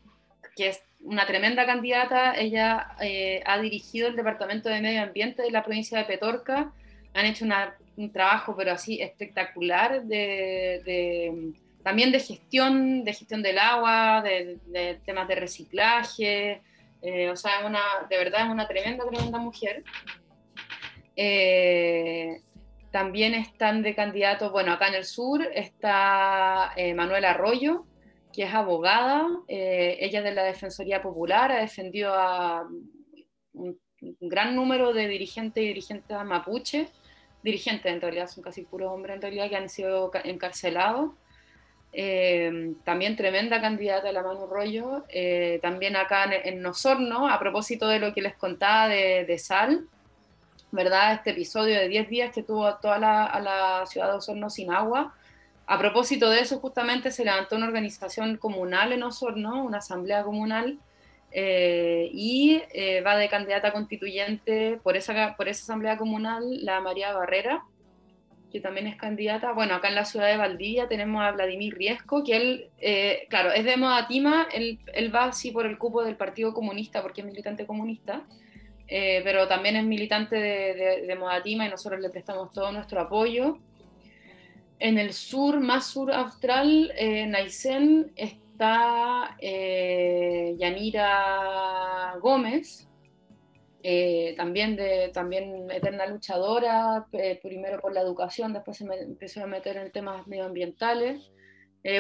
que es una tremenda candidata. Ella eh, ha dirigido el Departamento de Medio Ambiente de la provincia de Petorca. Han hecho un trabajo, pero así espectacular, de, también de gestión, de gestión del agua, de, temas de reciclaje. Eh, o sea, una, de verdad es una tremenda, tremenda mujer. Eh, también están de candidatos, bueno, acá en el sur está Manuel Arroyo, que es abogada, eh, ella de la Defensoría Popular, ha defendido a un, gran número de dirigentes y dirigentes mapuche, dirigentes en realidad, son casi puros hombres en realidad, que han sido encarcelados. Eh, también tremenda candidata la mano rollo, eh, también acá en, Nosorno, a propósito de lo que les contaba de, Sal, ¿verdad? Este episodio de 10 días que tuvo toda la, a la ciudad de Osorno sin agua, a propósito de eso, justamente se levantó una organización comunal en Osorno, una asamblea comunal, eh, y eh, va de candidata constituyente por esa, por esa asamblea comunal la María Barrera, que también es candidata. Bueno, acá en la ciudad de Valdivia tenemos a Vladimir Riesco, que él, eh, claro, es de Modatima, él, él va así por el cupo del Partido Comunista, porque es militante comunista, pero también es militante de, de, de Modatima y nosotros le prestamos todo nuestro apoyo. En el sur, más sur austral, eh, en Aysén, está eh, Yanira Gómez, eh, también, de, también eterna luchadora, primero por la educación, después se me, empezó a meter en temas medioambientales.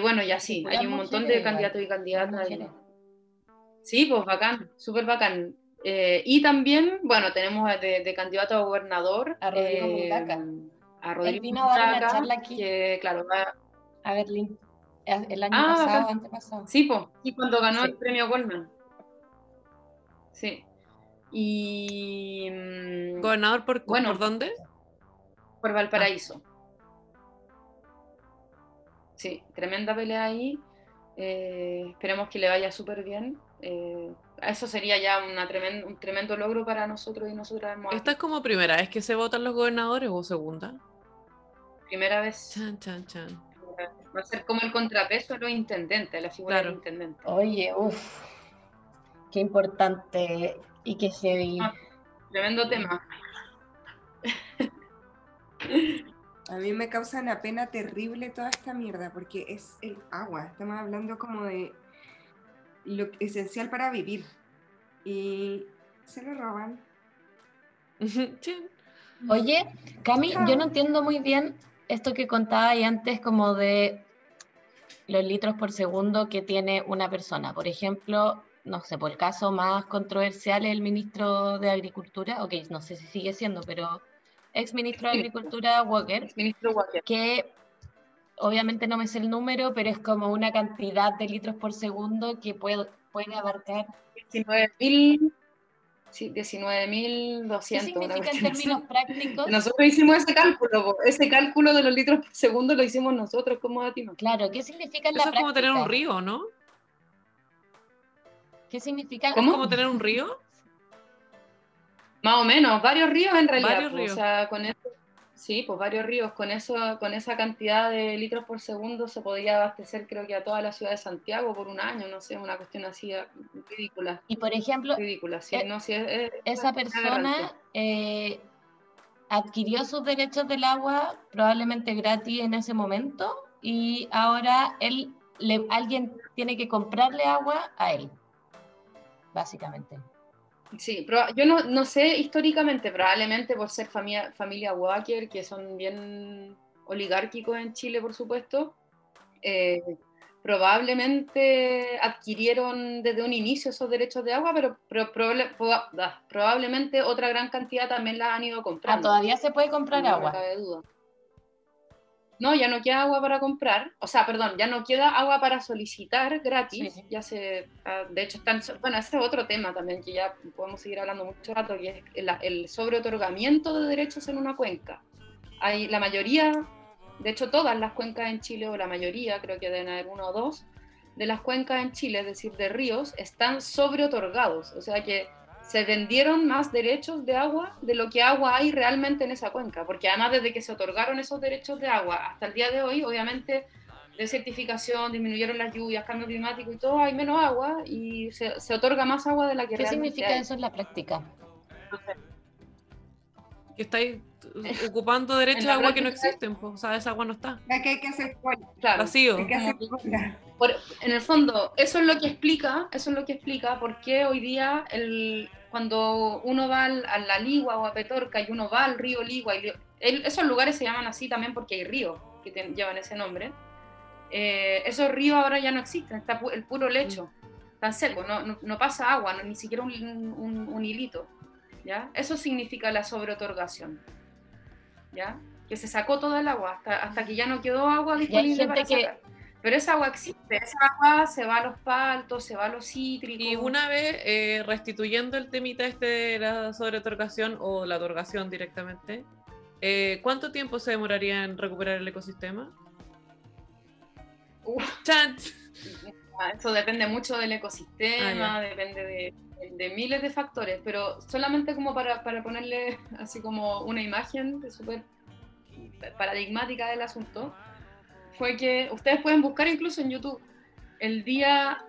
bueno, y así, hay un montón de candidatos y candidatas. Sí, pues bacán, súper bacán. Y también, bueno, tenemos de, candidato a gobernador. A Rodrigo a Rodrigo vino a dar una charla aquí. Que, claro, a Berlín. El año ah, pasado, antepasado. Sí, pues, y cuando ganó el premio Goldman. Sí. Y. Mm, ¿Gobernador por, bueno, ¿por dónde? Por Valparaíso. Sí, tremenda pelea ahí. Eh, esperemos que le vaya súper bien. Eh, eso sería ya una un tremendo logro para nosotros y nosotras. ¿Esta es como primera vez que se votan los gobernadores o segunda? Primera vez. Chan, chan, chan. Va a ser como el contrapeso de los intendentes, la figura del intendente. Oye, uff, qué importante y qué heavy. Ah, tremendo tema. A mí me causa una pena terrible toda esta mierda, porque es el agua. Estamos hablando como de lo esencial para vivir. Y se lo roban. (laughs) Oye, Cami, yo no entiendo muy bien esto que contaba y antes como de los litros por segundo que tiene una persona. Por ejemplo, no sé, por el caso más controversial es el ministro de Agricultura, ok, no sé si sigue siendo, pero ex ministro de Agricultura Walker, ministro Walker. que obviamente no me sé el número, pero es como una cantidad de litros por segundo que puede, puede abarcar 19.000 Sí, 19.200. ¿Qué significa en términos prácticos? Nosotros hicimos ese cálculo, ese cálculo de los litros por segundo lo hicimos nosotros como Datimo. Claro, ¿qué significa en la Eso es como tener un río, ¿no? ¿Qué significa? ¿Cómo? ¿Como tener un río? Más o menos, varios ríos en realidad. Varios pues, ríos. O sea, con eso Sí, pues varios ríos. Con, eso, con esa cantidad de litros por segundo se podría abastecer creo que a toda la ciudad de Santiago por un año, no sé, una cuestión así ah, ridícula. Y por ejemplo, ridícula, sí, eh, no, esa persona eh, adquirió sus derechos del agua probablemente gratis en ese momento y ahora él, le, alguien tiene que comprarle agua a él, básicamente. Sí, pero yo no, no, sé históricamente, probablemente por ser familia, familia Walker, que son bien oligárquicos en Chile, por supuesto, eh, probablemente adquirieron desde un inicio esos derechos de agua, pero, ah, probablemente otra gran cantidad también la han ido comprando. Ah, todavía se puede comprar agua. duda. No, ya no queda agua para comprar, o sea, perdón, ya no queda agua para solicitar gratis, ya se, ah, de hecho están, bueno, ese es otro tema también que ya podemos seguir hablando mucho rato, que es el, el sobreotorgamiento de derechos en una cuenca. Hay la mayoría de hecho, todas las cuencas en Chile, o la mayoría, creo que deben haber uno o dos, de las cuencas en Chile, es decir, de ríos, están sobreotorgados. O sea que se vendieron más derechos de agua de lo que agua hay realmente en esa cuenca. Porque además, desde que se otorgaron esos derechos de agua hasta el día de hoy, obviamente, desertificación, disminuyeron las lluvias, cambio climático y todo, hay menos agua y se, se otorga más agua de la que ¿Qué significa eso en la práctica? Que estáis (laughs) ocupando derechos de agua que no existen, pues, o sea, esa agua no está. Que hay que hacer claro, vacío. en el fondo, eso es lo que explica, eso es lo que explica por qué hoy día el, cuando uno va a la Ligua o a Petorca y uno va al río Ligua, y, esos lugares se llaman así también porque hay ríos que llevan ese nombre. Eh, esos ríos ahora ya no existen, está el puro lecho, tan seco, no, no, pasa agua, ni siquiera un, un, un hilito. ¿ya? Eso significa la sobreotorgación. ¿Ya? Que se sacó todo el agua hasta, hasta que ya no quedó agua disponible para sacar. Pero esa agua existe, esa agua se va a los paltos, se va a los cítricos. Y una vez eh, restituyendo el temita este de la sobreotorgación o la otorgación directamente, eh, ¿cuánto tiempo se demoraría en recuperar el ecosistema? Ah, eso depende mucho del ecosistema, ah, depende de, de, miles de factores, pero solamente como para, para ponerle así como una imagen súper paradigmática del asunto, fue que ustedes pueden buscar incluso en YouTube el día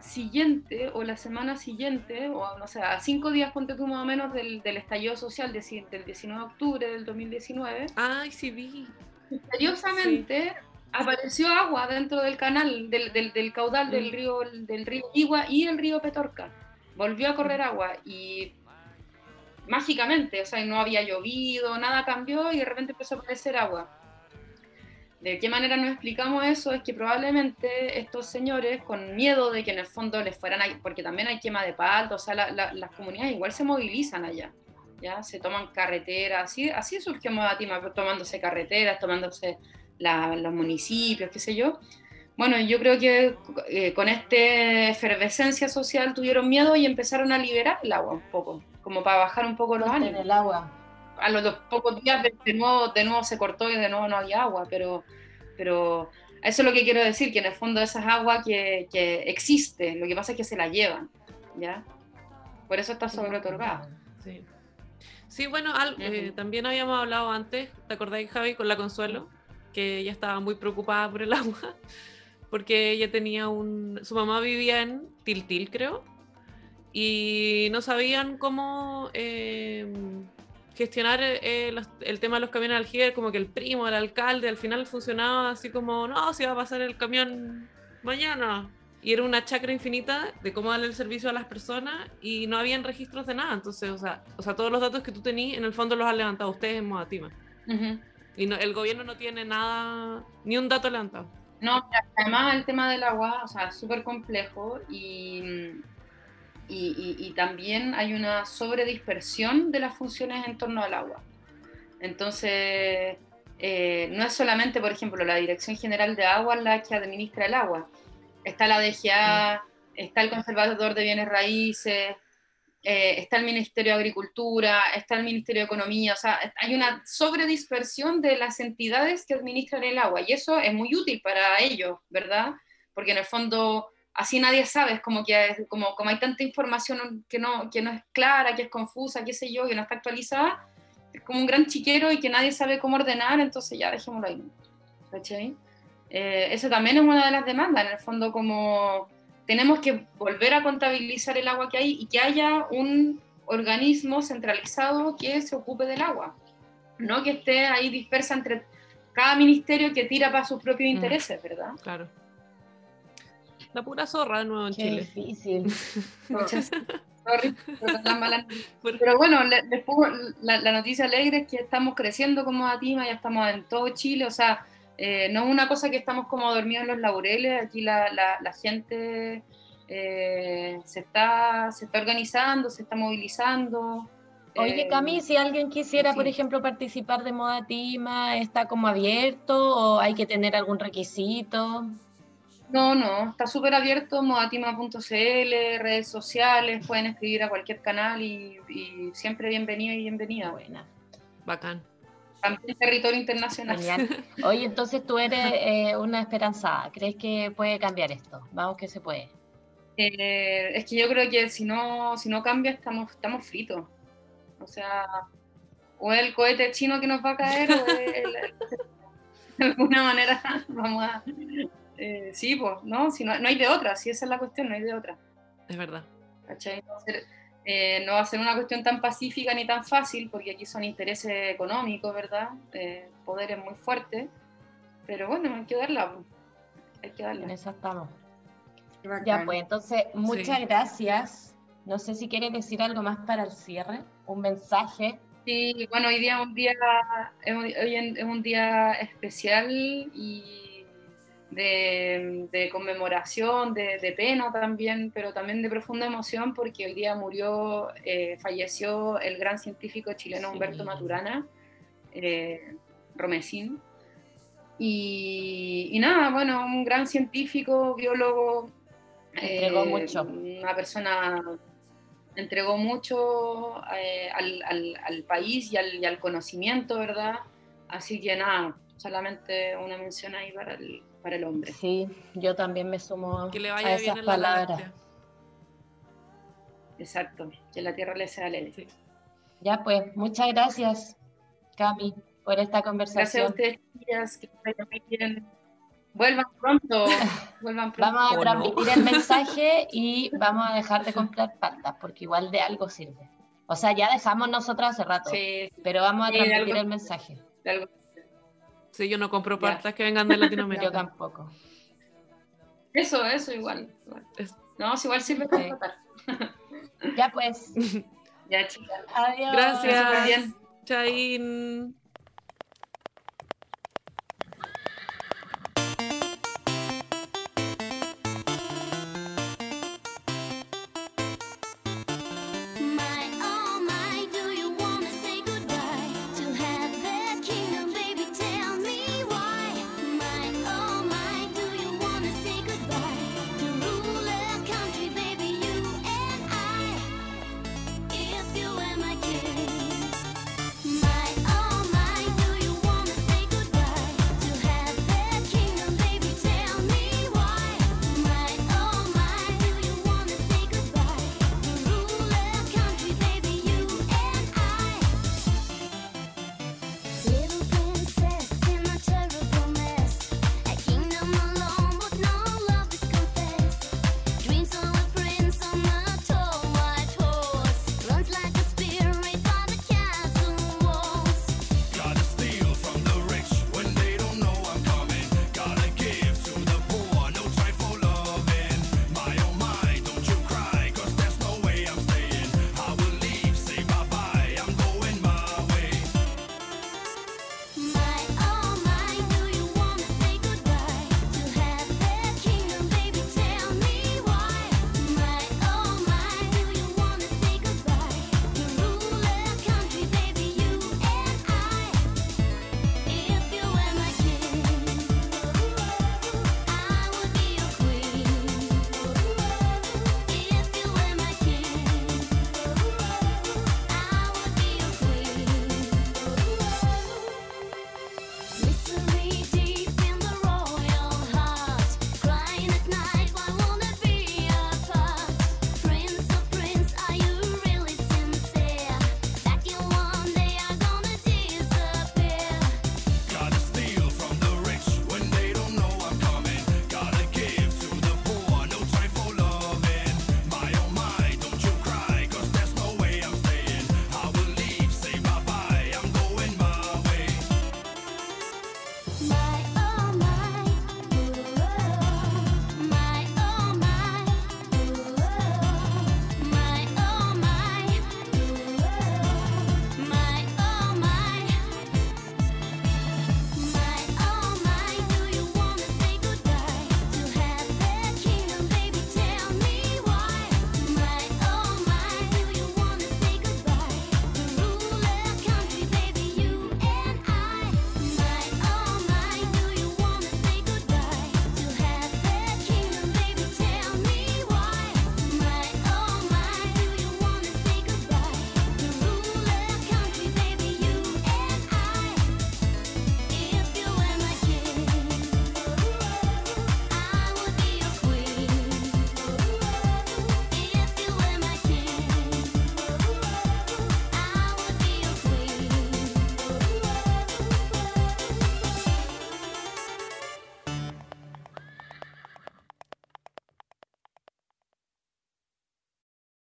siguiente o la semana siguiente, o no sé, a cinco días, ponte tú más o menos del, del estallido social del 19 de octubre del 2019. Ay, sí vi. Misteriosamente apareció agua dentro del canal, del, del, del caudal del mm. río, del río Igua y el río Petorca volvió a correr agua y mágicamente, o sea, no había llovido, nada cambió y de repente empezó a aparecer agua. ¿De qué manera nos explicamos eso? Es que probablemente estos señores, con miedo de que en el fondo les fueran a... porque también hay quema de palto, o sea, las comunidades igual se movilizan allá, ¿ya? Se toman carreteras, así, así surgió Modatima, tomándose carreteras, tomándose los municipios, qué sé yo, bueno, yo creo que eh, con esta efervescencia social tuvieron miedo y empezaron a liberar el agua un poco, como para bajar un poco los ánimos. el agua. A los, pocos días de, nuevo, de nuevo se cortó y de nuevo no había agua, pero, pero eso es lo que quiero decir, que en el fondo esas aguas que, que existe, lo que pasa es que se la llevan, ¿ya? Por eso está sobre otorgado. Sí. Sí, bueno, eh, también habíamos hablado antes, ¿te acordáis, Javi, con la Consuelo? Que ella estaba muy preocupada por el (laughs) agua porque ella tenía un... Su mamá vivía en Tiltil, creo, y no sabían cómo em, gestionar eh, el tema de los camiones aljiber, como que el primo, el alcalde, al final funcionaba así como, no, se va a pasar el camión mañana. Y era una chacra infinita de cómo darle el servicio a las personas y no habían registros de nada. Entonces, o sea, o sea todos los datos que tú tenías, en el fondo los han levantado ustedes en Modatima. Y no, el gobierno no tiene nada, ni un dato levantado. No, además el tema del agua, o sea, es súper complejo y, y, también hay una sobredispersión de las funciones en torno al agua. Entonces, eh, no es solamente, por ejemplo, la Dirección General de Agua la que administra el agua. Está la DGA, mm. está el Conservador de Bienes Raíces, eh, está el Ministerio de Agricultura, está el Ministerio de Economía, o sea, hay una sobredispersión de las entidades que administran el agua y eso es muy útil para ellos, ¿verdad? Porque en el fondo así nadie sabe, es como que como, como hay tanta información que no, que no es clara, que es confusa, qué sé yo, que no está actualizada, es como un gran chiquero y que nadie sabe cómo ordenar, entonces ya dejémoslo ahí. ¿Cachai? Eh, eso también es una de las demandas, en el fondo como tenemos que volver a contabilizar el agua que hay y que haya un organismo centralizado que se ocupe del agua, no que esté ahí dispersa entre cada ministerio que tira para sus propios mm. intereses, ¿verdad? Claro. La pura zorra de nuevo en Qué Chile. difícil. (laughs) (laughs) Pero bueno, la, noticia alegre es que estamos creciendo como Atima, ya estamos en todo Chile, o sea, eh, no es una cosa que estamos como dormidos en los laureles, aquí la, gente eh, se, está, se está organizando, se está movilizando. Oye, eh, Cami, si alguien quisiera, por ejemplo, participar de Moda Tima, ¿está como abierto o hay que tener algún requisito? No, no, está súper abierto, modatima.cl, redes sociales, pueden escribir a cualquier canal y, siempre bienvenido y bienvenida. Buena. Bacán. También territorio internacional. (laughs) Oye, entonces tú eres eh, una esperanzada, ¿crees que puede cambiar esto? Vamos que se puede. Eh, es que yo creo que si no, si no cambia estamos, estamos fritos. O sea, o el cohete chino que nos va a caer o (laughs) de alguna manera (laughs) vamos a eh, sí, pues, ¿no? Si no, hay de otra, si esa es la cuestión, no hay de otra. Es verdad. Eh, no va, a ser, una cuestión tan pacífica ni tan fácil, porque aquí son intereses económicos, ¿verdad? Eh, poderes muy fuertes, pero bueno, hay que darla. Hay que darla. En eso estamos. Ya, pues entonces, muchas gracias. No sé si quieres decir algo más para el cierre, un mensaje. Sí, bueno, hoy día un día, hoy es un día especial y de, conmemoración, de, pena también, pero también de profunda emoción porque el día murió, eh, falleció el gran científico chileno Humberto Maturana, eh, Romesín. Y, nada, bueno, un gran científico, biólogo. Entregó eh, mucho. Una persona entregó mucho al, país y al, y al conocimiento, ¿verdad? Así que nada, solamente una mención ahí para el, para el hombre. Sí, yo también me sumo que le vaya a esas palabras. Exacto, que la tierra le sea leve. Ya pues, muchas gracias, Cami, por esta conversación. Gracias a ustedes, que Vuelvan pronto, (laughs) vuelvan pronto. Vamos a transmitir el (laughs) mensaje y vamos a dejar de comprar paltas, porque igual de algo sirve. O sea, ya dejamos nosotros hace rato, pero vamos a transmitir el mensaje. De algo Sí, yo no compro partas que vengan de (laughs) Latinoamérica. yo tampoco. Eso, eso igual. No, igual sirve para tratar. ya pues. (laughs) ya, chicas. Adiós. Gracias. Chain.